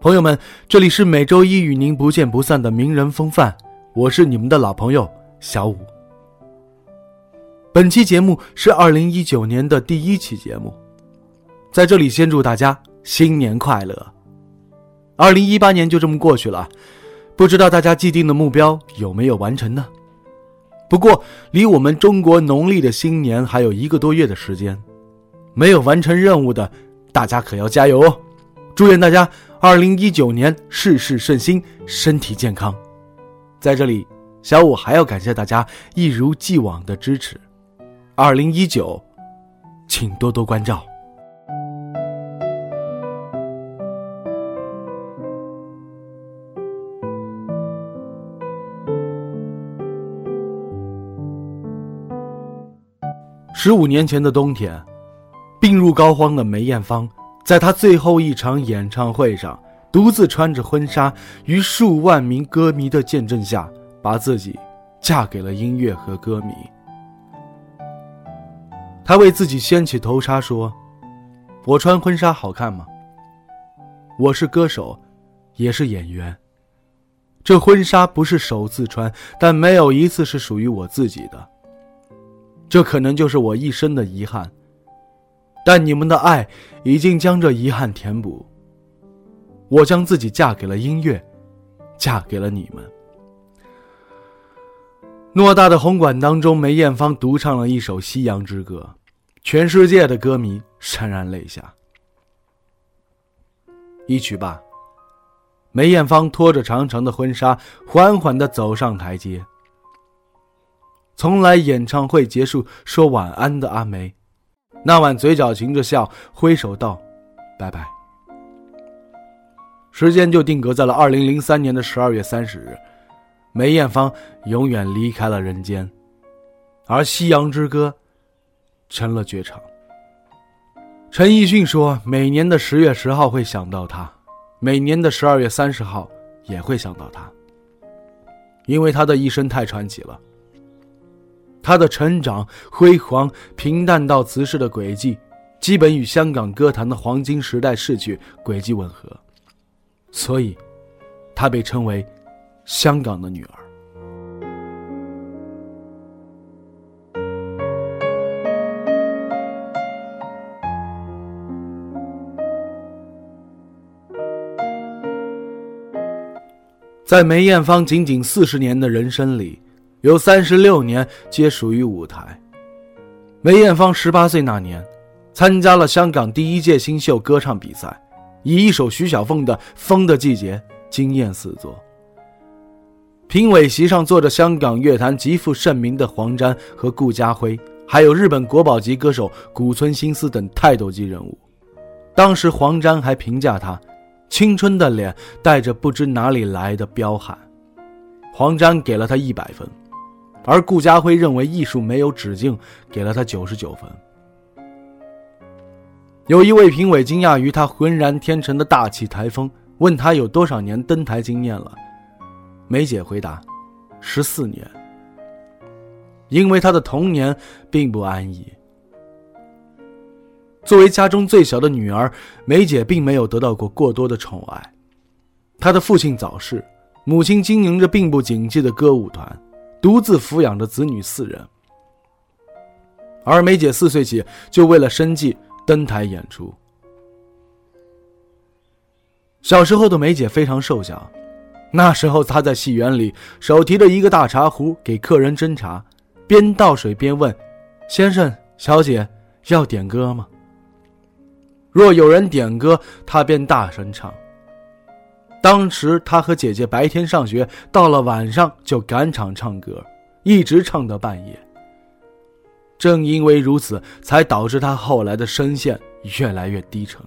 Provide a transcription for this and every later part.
朋友们，这里是每周一与您不见不散的名人风范，我是你们的老朋友小五。本期节目是二零一九年的第一期节目，在这里先祝大家新年快乐。二零一八年就这么过去了，不知道大家既定的目标有没有完成呢？不过，离我们中国农历的新年还有一个多月的时间，没有完成任务的，大家可要加油哦！祝愿大家二零一九年事事顺心，身体健康。在这里，小五还要感谢大家一如既往的支持。二零一九，请多多关照。十五年前的冬天，病入膏肓的梅艳芳，在她最后一场演唱会上，独自穿着婚纱，于数万名歌迷的见证下，把自己嫁给了音乐和歌迷。她为自己掀起头纱说：“我穿婚纱好看吗？我是歌手，也是演员。这婚纱不是首次穿，但没有一次是属于我自己的。”这可能就是我一生的遗憾，但你们的爱已经将这遗憾填补。我将自己嫁给了音乐，嫁给了你们。偌大的红馆当中，梅艳芳独唱了一首《夕阳之歌》，全世界的歌迷潸然泪下。一曲罢，梅艳芳拖着长长的婚纱，缓缓的走上台阶。从来演唱会结束说晚安的阿梅，那晚嘴角噙着笑，挥手道：“拜拜。”时间就定格在了二零零三年的十二月三十日，梅艳芳永远离开了人间，而《夕阳之歌》成了绝唱。陈奕迅说：“每年的十月十号会想到他，每年的十二月三十号也会想到他，因为他的一生太传奇了。”他的成长辉煌、平淡到辞世的轨迹，基本与香港歌坛的黄金时代逝去轨迹吻合，所以，她被称为“香港的女儿”。在梅艳芳仅仅四十年的人生里。有三十六年皆属于舞台。梅艳芳十八岁那年，参加了香港第一届新秀歌唱比赛，以一首徐小凤的《风的季节》惊艳四座。评委席上坐着香港乐坛极负盛名的黄沾和顾嘉辉，还有日本国宝级歌手古村新司等泰斗级人物。当时黄沾还评价她：“青春的脸带着不知哪里来的彪悍。”黄沾给了他一百分。而顾家辉认为艺术没有止境，给了他九十九分。有一位评委惊讶于他浑然天成的大气台风，问他有多少年登台经验了。梅姐回答：十四年。因为她的童年并不安逸。作为家中最小的女儿，梅姐并没有得到过过多的宠爱。她的父亲早逝，母亲经营着并不景气的歌舞团。独自抚养着子女四人，而梅姐四岁起就为了生计登台演出。小时候的梅姐非常瘦小，那时候她在戏园里手提着一个大茶壶给客人斟茶，边倒水边问：“先生、小姐要点歌吗？”若有人点歌，她便大声唱。当时他和姐姐白天上学，到了晚上就赶场唱歌，一直唱到半夜。正因为如此，才导致他后来的声线越来越低沉。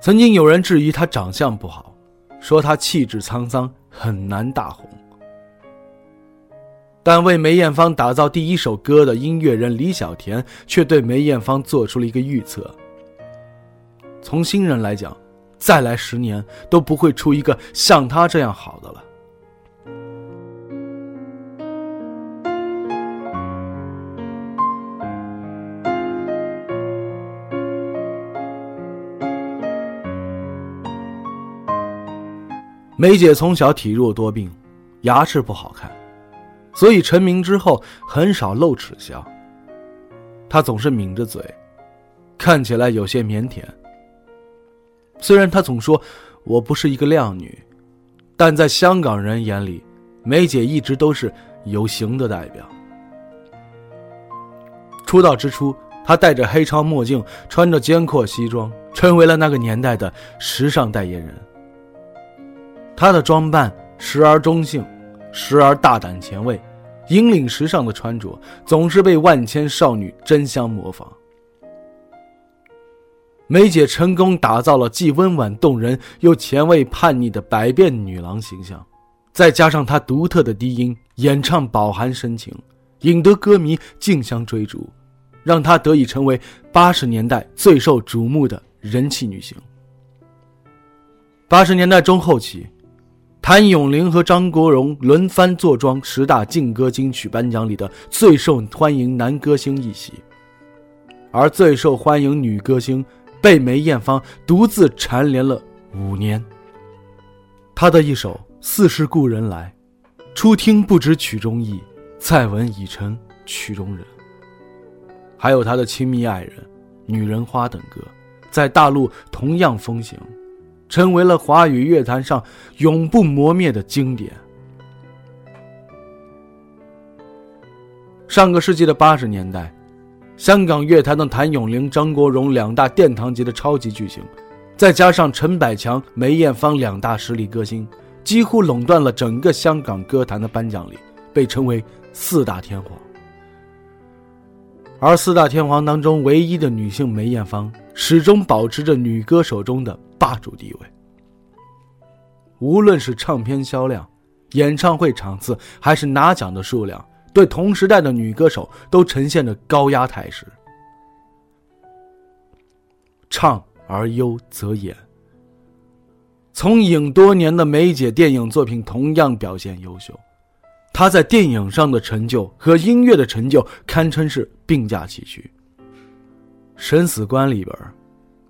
曾经有人质疑她长相不好，说她气质沧桑，很难大红。但为梅艳芳打造第一首歌的音乐人李小田，却对梅艳芳做出了一个预测：从新人来讲，再来十年都不会出一个像他这样好的了。梅姐从小体弱多病，牙齿不好看。所以成名之后很少露齿笑。她总是抿着嘴，看起来有些腼腆。虽然她总说我不是一个靓女，但在香港人眼里，梅姐一直都是有型的代表。出道之初，她戴着黑超墨镜，穿着尖阔西装，成为了那个年代的时尚代言人。她的装扮时而中性，时而大胆前卫。引领时尚的穿着总是被万千少女争相模仿。梅姐成功打造了既温婉动人又前卫叛逆的百变女郎形象，再加上她独特的低音演唱饱含深情，引得歌迷竞相追逐，让她得以成为八十年代最受瞩目的人气女星。八十年代中后期。谭咏麟和张国荣轮番坐庄十大劲歌金曲颁奖里的最受欢迎男歌星一席，而最受欢迎女歌星被梅艳芳独自蝉联了五年。她的一首《似是故人来》，初听不知曲中意，再闻已成曲中人。还有她的亲密爱人《女人花》等歌，在大陆同样风行。成为了华语乐坛上永不磨灭的经典。上个世纪的八十年代，香港乐坛的谭咏麟、张国荣两大殿堂级的超级巨星，再加上陈百强、梅艳芳两大实力歌星，几乎垄断了整个香港歌坛的颁奖礼，被称为四大天皇。而四大天皇当中唯一的女性梅艳芳，始终保持着女歌手中的。霸主地位，无论是唱片销量、演唱会场次，还是拿奖的数量，对同时代的女歌手都呈现着高压态势。唱而优则演，从影多年的梅姐电影作品同样表现优秀，她在电影上的成就和音乐的成就堪称是并驾齐驱。《生死关》里边。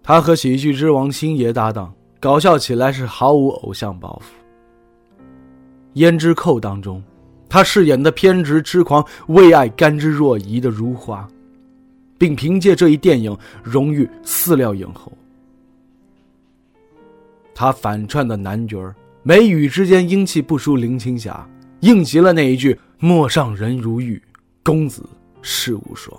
他和喜剧之王星爷搭档，搞笑起来是毫无偶像包袱。《胭脂扣》当中，他饰演的偏执痴狂、为爱甘之若饴的如花，并凭借这一电影荣誉饲料影后。他反串的男角眉宇之间英气不输林青霞，应极了那一句“陌上人如玉，公子世无双”。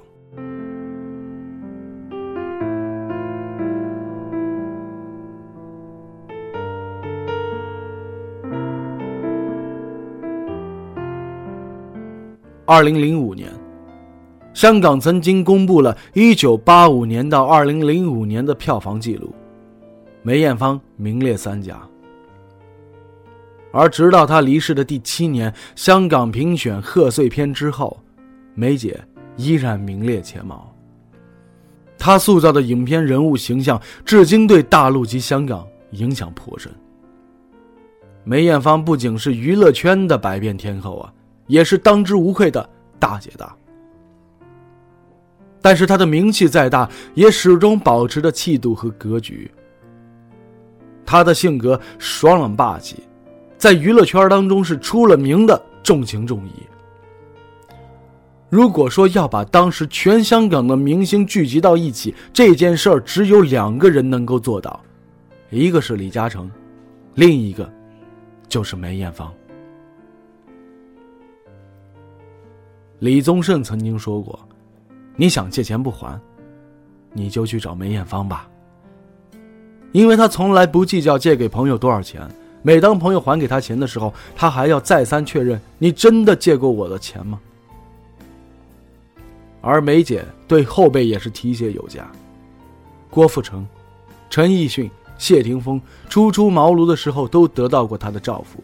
二零零五年，香港曾经公布了一九八五年到二零零五年的票房记录，梅艳芳名列三甲。而直到她离世的第七年，香港评选贺岁片之后，梅姐依然名列前茅。她塑造的影片人物形象，至今对大陆及香港影响颇深。梅艳芳不仅是娱乐圈的百变天后啊。也是当之无愧的大姐大，但是她的名气再大，也始终保持着气度和格局。她的性格爽朗霸气，在娱乐圈当中是出了名的重情重义。如果说要把当时全香港的明星聚集到一起，这件事儿只有两个人能够做到，一个是李嘉诚，另一个就是梅艳芳。李宗盛曾经说过：“你想借钱不还，你就去找梅艳芳吧。因为他从来不计较借给朋友多少钱，每当朋友还给他钱的时候，他还要再三确认：你真的借过我的钱吗？”而梅姐对后辈也是提携有加，郭富城、陈奕迅、谢霆锋初出茅庐的时候都得到过他的照拂。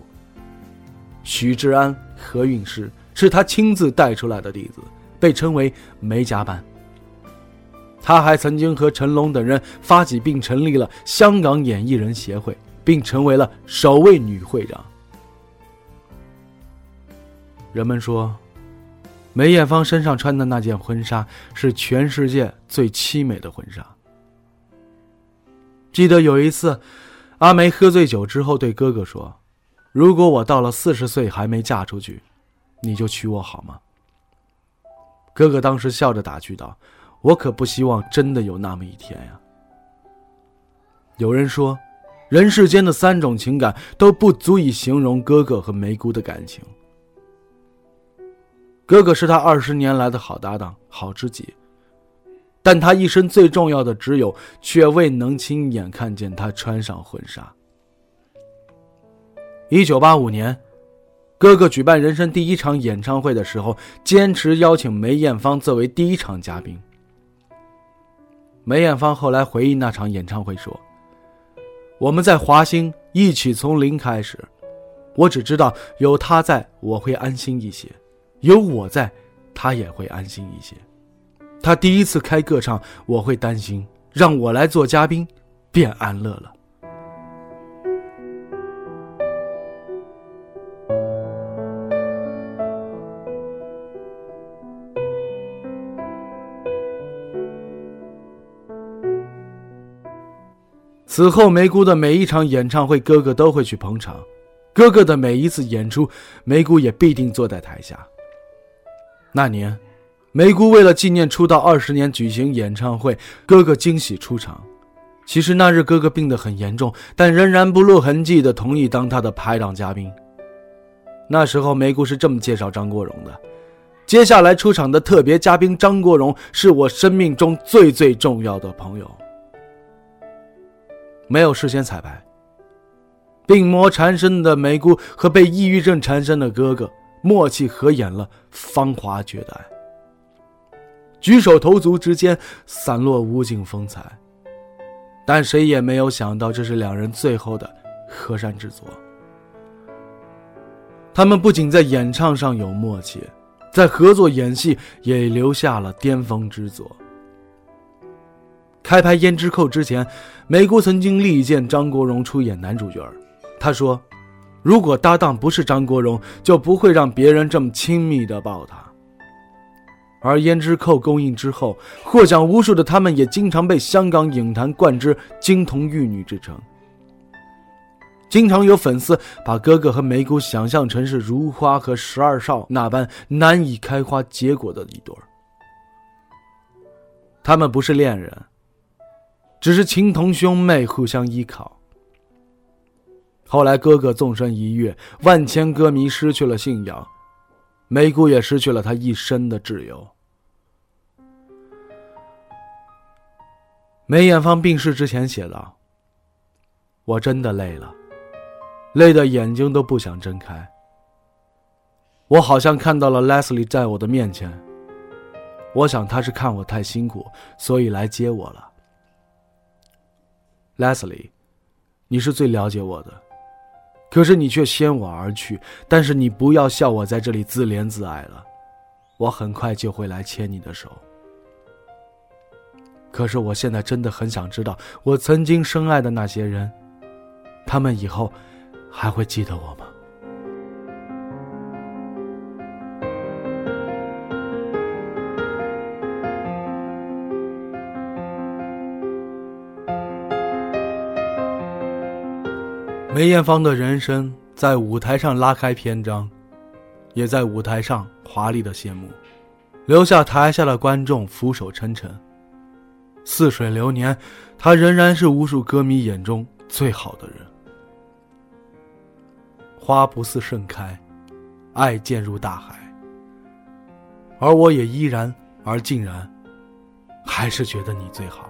许志安、何韵诗是他亲自带出来的弟子，被称为“梅家班”。他还曾经和成龙等人发起并成立了香港演艺人协会，并成为了首位女会长。人们说，梅艳芳身上穿的那件婚纱是全世界最凄美的婚纱。记得有一次，阿梅喝醉酒之后对哥哥说：“如果我到了四十岁还没嫁出去，你就娶我好吗？”哥哥当时笑着打趣道。我可不希望真的有那么一天呀。有人说，人世间的三种情感都不足以形容哥哥和梅姑的感情。哥哥是他二十年来的好搭档、好知己，但他一生最重要的挚友却未能亲眼看见他穿上婚纱。一九八五年，哥哥举办人生第一场演唱会的时候，坚持邀请梅艳芳作为第一场嘉宾。梅艳芳后来回忆那场演唱会说：“我们在华星一起从零开始，我只知道有他在我会安心一些，有我在，他也会安心一些。他第一次开个唱，我会担心，让我来做嘉宾，便安乐了。”此后，梅姑的每一场演唱会，哥哥都会去捧场。哥哥的每一次演出，梅姑也必定坐在台下。那年，梅姑为了纪念出道二十年举行演唱会，哥哥惊喜出场。其实那日哥哥病得很严重，但仍然不露痕迹的同意当他的排档嘉宾。那时候，梅姑是这么介绍张国荣的：接下来出场的特别嘉宾张国荣，是我生命中最最重要的朋友。没有事先彩排，病魔缠身的梅姑和被抑郁症缠身的哥哥默契合演了《芳华绝代》，举手投足之间散落无尽风采，但谁也没有想到这是两人最后的河山之作。他们不仅在演唱上有默契，在合作演戏也留下了巅峰之作。开拍《胭脂扣》之前，梅姑曾经力荐张国荣出演男主角。他说：“如果搭档不是张国荣，就不会让别人这么亲密的抱他。”而《胭脂扣》公映之后，获奖无数的他们也经常被香港影坛冠之“金童玉女”之称。经常有粉丝把哥哥和梅姑想象成是如花和十二少那般难以开花结果的一对儿。他们不是恋人。只是情同兄妹，互相依靠。后来哥哥纵身一跃，万千歌迷失去了信仰，梅姑也失去了她一生的挚友。梅艳芳病逝之前写道：“我真的累了，累得眼睛都不想睁开。我好像看到了 Leslie 在我的面前，我想他是看我太辛苦，所以来接我了。” Leslie，你是最了解我的，可是你却先我而去。但是你不要笑我在这里自怜自哀了，我很快就会来牵你的手。可是我现在真的很想知道，我曾经深爱的那些人，他们以后还会记得我吗？梅艳芳的人生在舞台上拉开篇章，也在舞台上华丽的谢幕，留下台下的观众俯首称臣。似水流年，她仍然是无数歌迷眼中最好的人。花不似盛开，爱渐入大海，而我也依然而竟然，还是觉得你最好。